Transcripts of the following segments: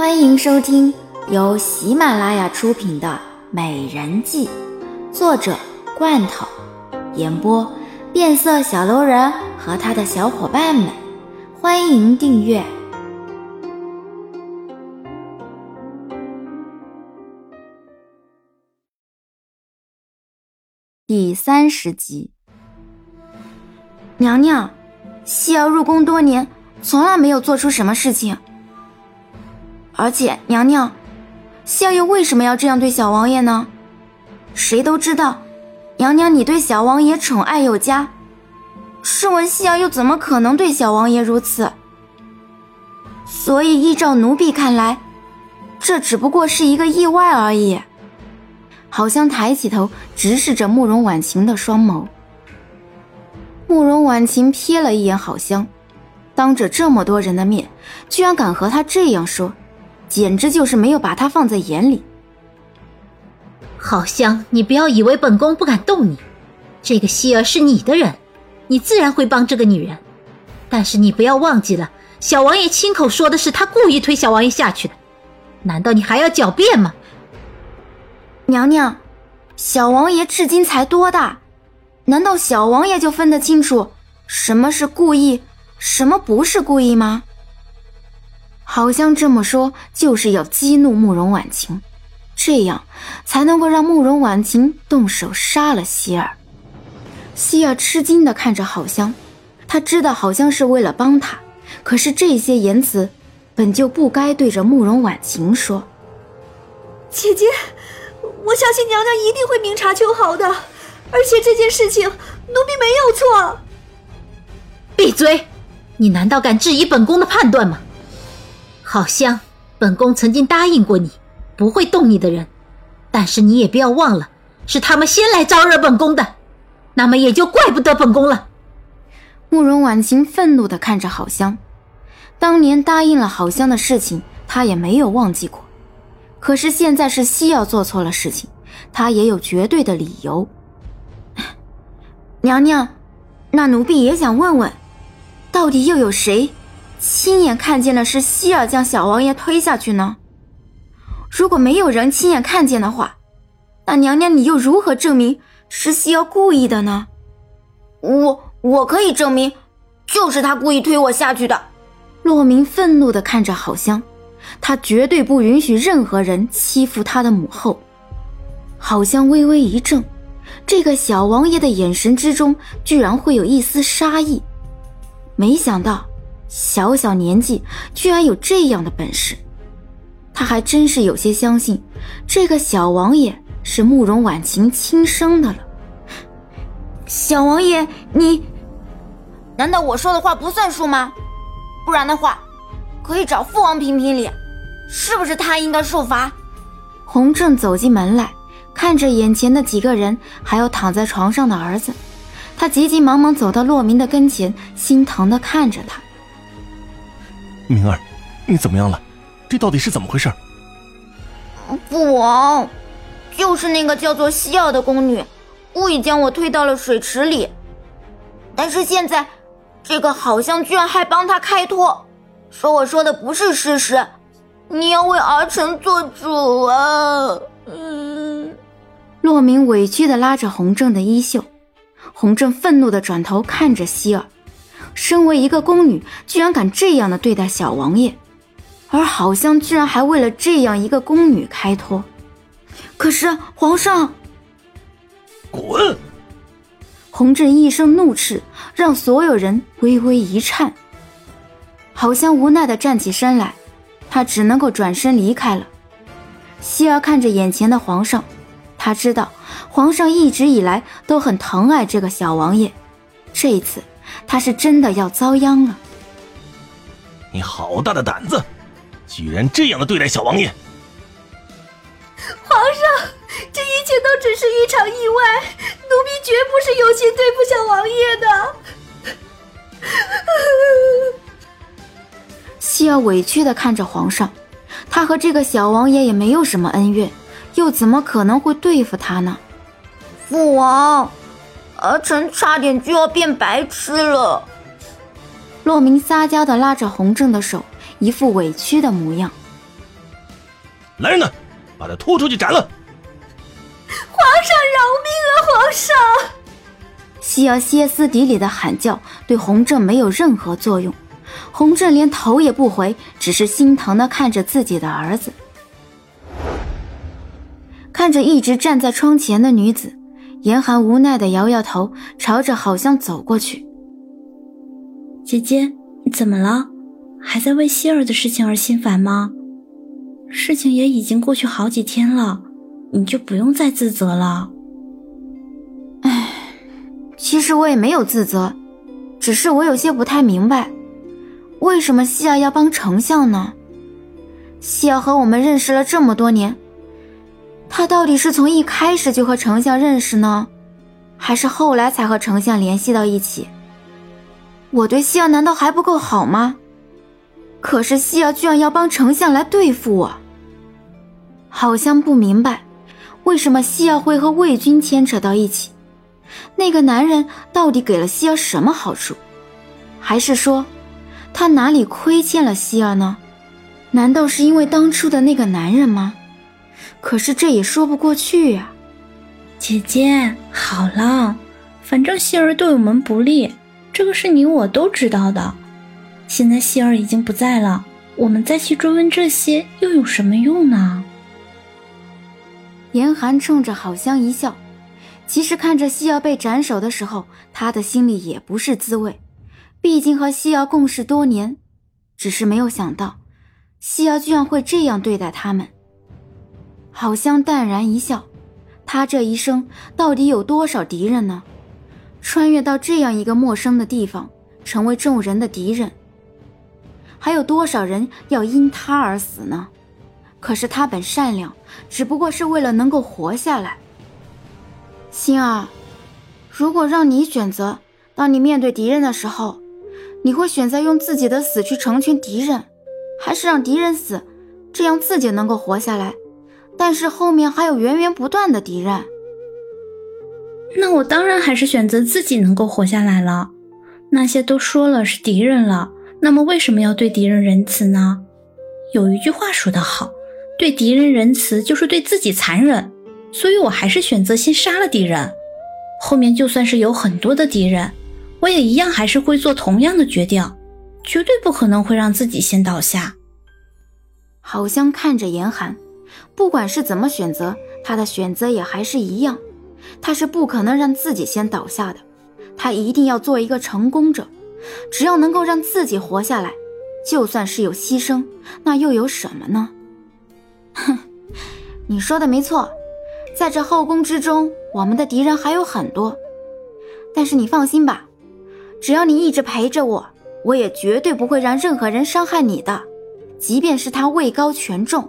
欢迎收听由喜马拉雅出品的《美人计》，作者罐头，演播变色小楼人和他的小伙伴们。欢迎订阅第三十集。娘娘，希儿入宫多年，从来没有做出什么事情。而且，娘娘，希儿又为什么要这样对小王爷呢？谁都知道，娘娘你对小王爷宠爱有加。试问希儿又怎么可能对小王爷如此？所以依照奴婢看来，这只不过是一个意外而已。好像抬起头直视着慕容婉晴的双眸。慕容婉晴瞥了一眼好香，当着这么多人的面，居然敢和他这样说，简直就是没有把他放在眼里。好香，你不要以为本宫不敢动你，这个希儿是你的人。你自然会帮这个女人，但是你不要忘记了，小王爷亲口说的是他故意推小王爷下去的，难道你还要狡辩吗？娘娘，小王爷至今才多大？难道小王爷就分得清楚什么是故意，什么不是故意吗？好像这么说就是要激怒慕容婉晴，这样才能够让慕容婉晴动手杀了希儿。希儿吃惊的看着好香，他知道好香是为了帮他，可是这些言辞本就不该对着慕容婉晴说。姐姐，我相信娘娘一定会明察秋毫的，而且这件事情奴婢没有错。闭嘴！你难道敢质疑本宫的判断吗？好香，本宫曾经答应过你，不会动你的人，但是你也不要忘了，是他们先来招惹本宫的。那么也就怪不得本宫了。慕容婉晴愤怒的看着好香，当年答应了好香的事情，她也没有忘记过。可是现在是西药做错了事情，她也有绝对的理由。娘娘，那奴婢也想问问，到底又有谁亲眼看见了是希儿将小王爷推下去呢？如果没有人亲眼看见的话，那娘娘你又如何证明？是希儿故意的呢，我我可以证明，就是他故意推我下去的。洛明愤怒的看着好香，他绝对不允许任何人欺负他的母后。好香微微一怔，这个小王爷的眼神之中居然会有一丝杀意，没想到小小年纪居然有这样的本事，他还真是有些相信这个小王爷。是慕容婉晴亲生的了，小王爷，你难道我说的话不算数吗？不然的话，可以找父王评评理，是不是他应该受罚？洪正走进门来，看着眼前的几个人，还有躺在床上的儿子，他急急忙忙走到洛明的跟前，心疼的看着他。明儿，你怎么样了？这到底是怎么回事？父王。就是那个叫做西尔的宫女，故意将我推到了水池里。但是现在，这个好像居然还帮他开脱，说我说的不是事实。你要为儿臣做主啊！嗯。洛明委屈的拉着洪正的衣袖，洪正愤怒的转头看着希儿，身为一个宫女，居然敢这样的对待小王爷，而好像居然还为了这样一个宫女开脱。可是皇上，滚！洪震一声怒斥，让所有人微微一颤。好像无奈的站起身来，他只能够转身离开了。希儿看着眼前的皇上，他知道皇上一直以来都很疼爱这个小王爷，这一次他是真的要遭殃了。你好大的胆子，居然这样的对待小王爷！皇上，这一切都只是一场意外，奴婢绝不是有心对付小王爷的。希儿委屈的看着皇上，他和这个小王爷也没有什么恩怨，又怎么可能会对付他呢？父王，儿臣差点就要变白痴了。洛明撒娇的拉着洪正的手，一副委屈的模样。来人呐，把他拖出去斩了！皇上饶命啊！皇上！西瑶歇斯底里的喊叫对洪正没有任何作用，洪正连头也不回，只是心疼的看着自己的儿子，看着一直站在窗前的女子，严寒无奈的摇摇头，朝着好像走过去。姐姐，怎么了？还在为希儿的事情而心烦吗？事情也已经过去好几天了，你就不用再自责了。唉，其实我也没有自责，只是我有些不太明白，为什么希儿要帮丞相呢？希儿和我们认识了这么多年，他到底是从一开始就和丞相认识呢，还是后来才和丞相联系到一起？我对希儿难道还不够好吗？可是希儿居然要帮丞相来对付我，好像不明白为什么希儿会和魏军牵扯到一起。那个男人到底给了希儿什么好处？还是说他哪里亏欠了希儿呢？难道是因为当初的那个男人吗？可是这也说不过去呀。姐姐，好了，反正希儿对我们不利，这个是你我都知道的。现在希儿已经不在了，我们再去追问这些又有什么用呢？严寒冲着好香一笑，其实看着希瑶被斩首的时候，他的心里也不是滋味。毕竟和希瑶共事多年，只是没有想到，希瑶居然会这样对待他们。好香淡然一笑，他这一生到底有多少敌人呢？穿越到这样一个陌生的地方，成为众人的敌人。还有多少人要因他而死呢？可是他本善良，只不过是为了能够活下来。心儿，如果让你选择，当你面对敌人的时候，你会选择用自己的死去成全敌人，还是让敌人死，这样自己能够活下来？但是后面还有源源不断的敌人。那我当然还是选择自己能够活下来了。那些都说了是敌人了。那么为什么要对敌人仁慈呢？有一句话说得好，对敌人仁慈就是对自己残忍。所以我还是选择先杀了敌人，后面就算是有很多的敌人，我也一样还是会做同样的决定，绝对不可能会让自己先倒下。好像看着严寒，不管是怎么选择，他的选择也还是一样，他是不可能让自己先倒下的，他一定要做一个成功者。只要能够让自己活下来，就算是有牺牲，那又有什么呢？哼，你说的没错，在这后宫之中，我们的敌人还有很多。但是你放心吧，只要你一直陪着我，我也绝对不会让任何人伤害你的，即便是他位高权重。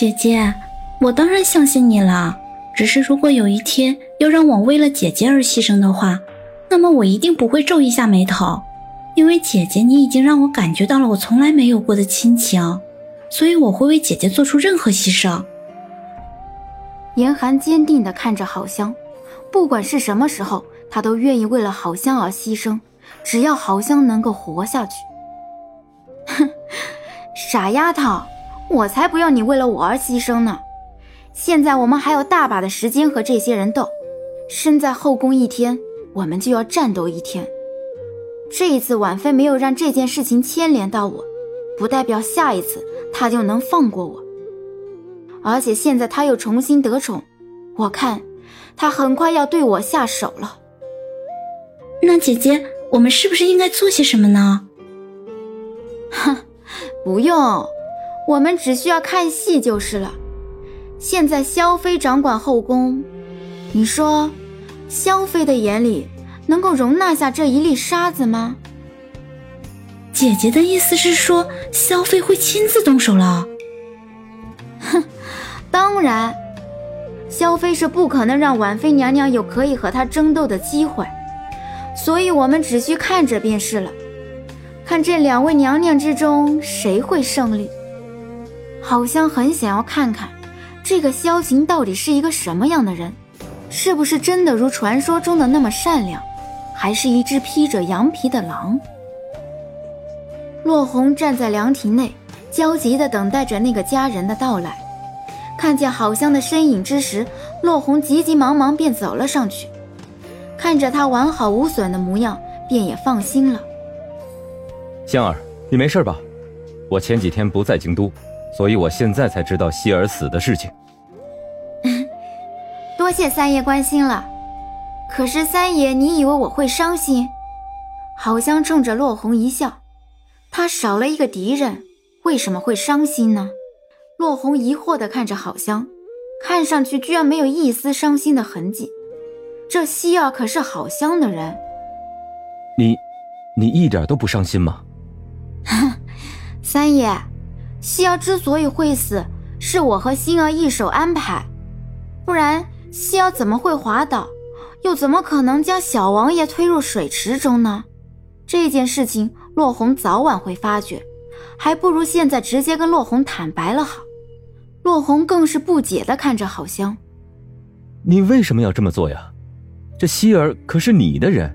姐姐，我当然相信你了。只是如果有一天要让我为了姐姐而牺牲的话，那么我一定不会皱一下眉头，因为姐姐你已经让我感觉到了我从来没有过的亲情，所以我会为姐姐做出任何牺牲。严寒坚定地看着好香，不管是什么时候，他都愿意为了好香而牺牲，只要好香能够活下去。哼，傻丫头，我才不要你为了我而牺牲呢！现在我们还有大把的时间和这些人斗，身在后宫一天。我们就要战斗一天。这一次婉妃没有让这件事情牵连到我，不代表下一次她就能放过我。而且现在她又重新得宠，我看她很快要对我下手了。那姐姐，我们是不是应该做些什么呢？哼，不用，我们只需要看戏就是了。现在萧妃掌管后宫，你说？萧妃的眼里能够容纳下这一粒沙子吗？姐姐的意思是说，萧妃会亲自动手了？哼，当然，萧妃是不可能让婉妃娘娘有可以和她争斗的机会，所以我们只需看着便是了，看这两位娘娘之中谁会胜利。好像很想要看看，这个萧晴到底是一个什么样的人。是不是真的如传说中的那么善良，还是一只披着羊皮的狼？落红站在凉亭内，焦急地等待着那个家人的到来。看见好香的身影之时，落红急急忙忙便走了上去，看着他完好无损的模样，便也放心了。香儿，你没事吧？我前几天不在京都，所以我现在才知道希儿死的事情。多谢三爷关心了。可是三爷，你以为我会伤心？好香冲着落红一笑，他少了一个敌人，为什么会伤心呢？落红疑惑地看着好香，看上去居然没有一丝伤心的痕迹。这希儿可是好香的人，你，你一点都不伤心吗？三爷，希儿之所以会死，是我和星儿一手安排，不然希儿怎么会滑倒？又怎么可能将小王爷推入水池中呢？这件事情落红早晚会发觉，还不如现在直接跟落红坦白了好。落红更是不解的看着郝香：“你为什么要这么做呀？这希儿可是你的人，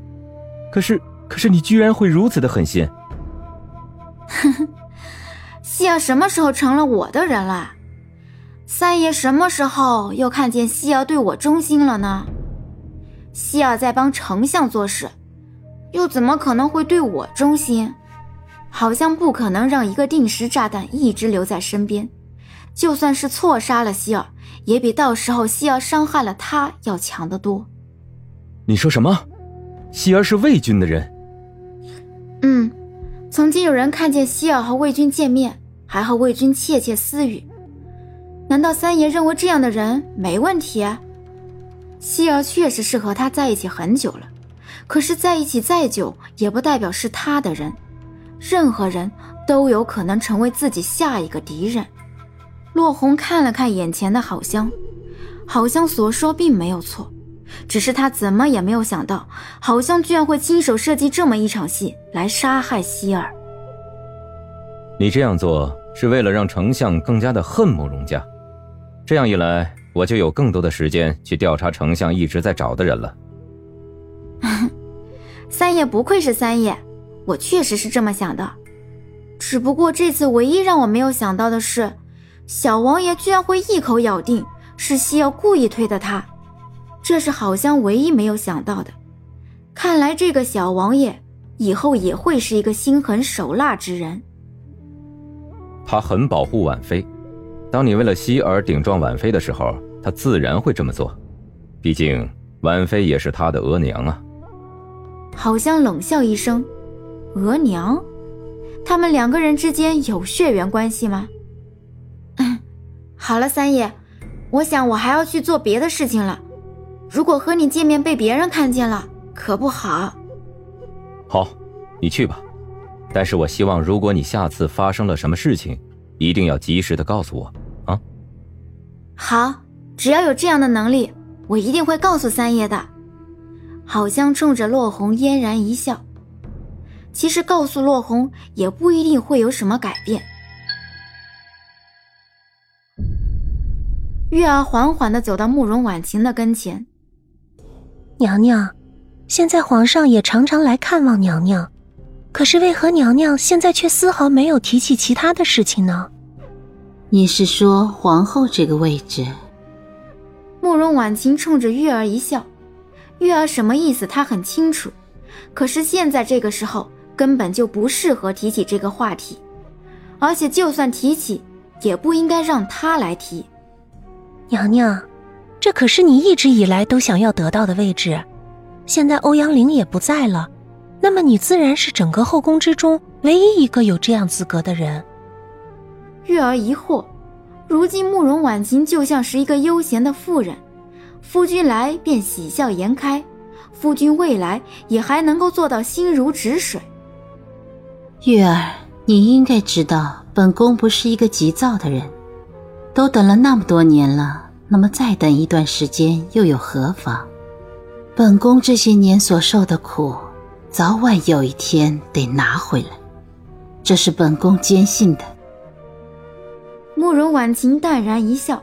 可是可是你居然会如此的狠心。”“希儿什么时候成了我的人了？三爷什么时候又看见希儿对我忠心了呢？”希儿在帮丞相做事，又怎么可能会对我忠心？好像不可能让一个定时炸弹一直留在身边。就算是错杀了希儿，也比到时候希儿伤害了他要强得多。你说什么？希儿是魏军的人？嗯，曾经有人看见希儿和魏军见面，还和魏军窃窃私语。难道三爷认为这样的人没问题？希儿确实是和他在一起很久了，可是在一起再久，也不代表是他的人。任何人都有可能成为自己下一个敌人。落红看了看眼前的好香，好香所说并没有错，只是他怎么也没有想到，好香居然会亲手设计这么一场戏来杀害希儿。你这样做是为了让丞相更加的恨慕荣家，这样一来。我就有更多的时间去调查丞相一直在找的人了。三爷不愧是三爷，我确实是这么想的。只不过这次唯一让我没有想到的是，小王爷居然会一口咬定是西瑶故意推的他，这是好像唯一没有想到的。看来这个小王爷以后也会是一个心狠手辣之人。他很保护婉妃。当你为了希儿顶撞婉妃的时候，他自然会这么做。毕竟婉妃也是他的额娘啊。好像冷笑一声：“额娘？他们两个人之间有血缘关系吗？”嗯，好了，三爷，我想我还要去做别的事情了。如果和你见面被别人看见了，可不好。好，你去吧。但是我希望，如果你下次发生了什么事情，一定要及时的告诉我啊。好，只要有这样的能力，我一定会告诉三爷的。好像冲着落红嫣然一笑。其实告诉落红也不一定会有什么改变。月儿缓缓的走到慕容婉晴的跟前。娘娘，现在皇上也常常来看望娘娘，可是为何娘娘现在却丝毫没有提起其他的事情呢？你是说皇后这个位置？慕容婉晴冲着玉儿一笑，玉儿什么意思她很清楚，可是现在这个时候根本就不适合提起这个话题，而且就算提起，也不应该让她来提。娘娘，这可是你一直以来都想要得到的位置，现在欧阳玲也不在了，那么你自然是整个后宫之中唯一一个有这样资格的人。月儿疑惑，如今慕容婉晴就像是一个悠闲的妇人，夫君来便喜笑颜开，夫君未来也还能够做到心如止水。月儿，你应该知道，本宫不是一个急躁的人，都等了那么多年了，那么再等一段时间又有何妨？本宫这些年所受的苦，早晚有一天得拿回来这是本宫坚信的。慕容婉晴淡然一笑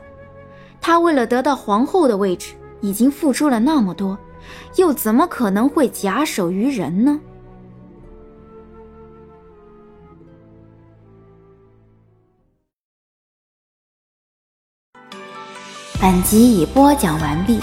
她为了得到皇后的位置已经付出了那么多又怎么可能会假手于人呢？本集已播讲完毕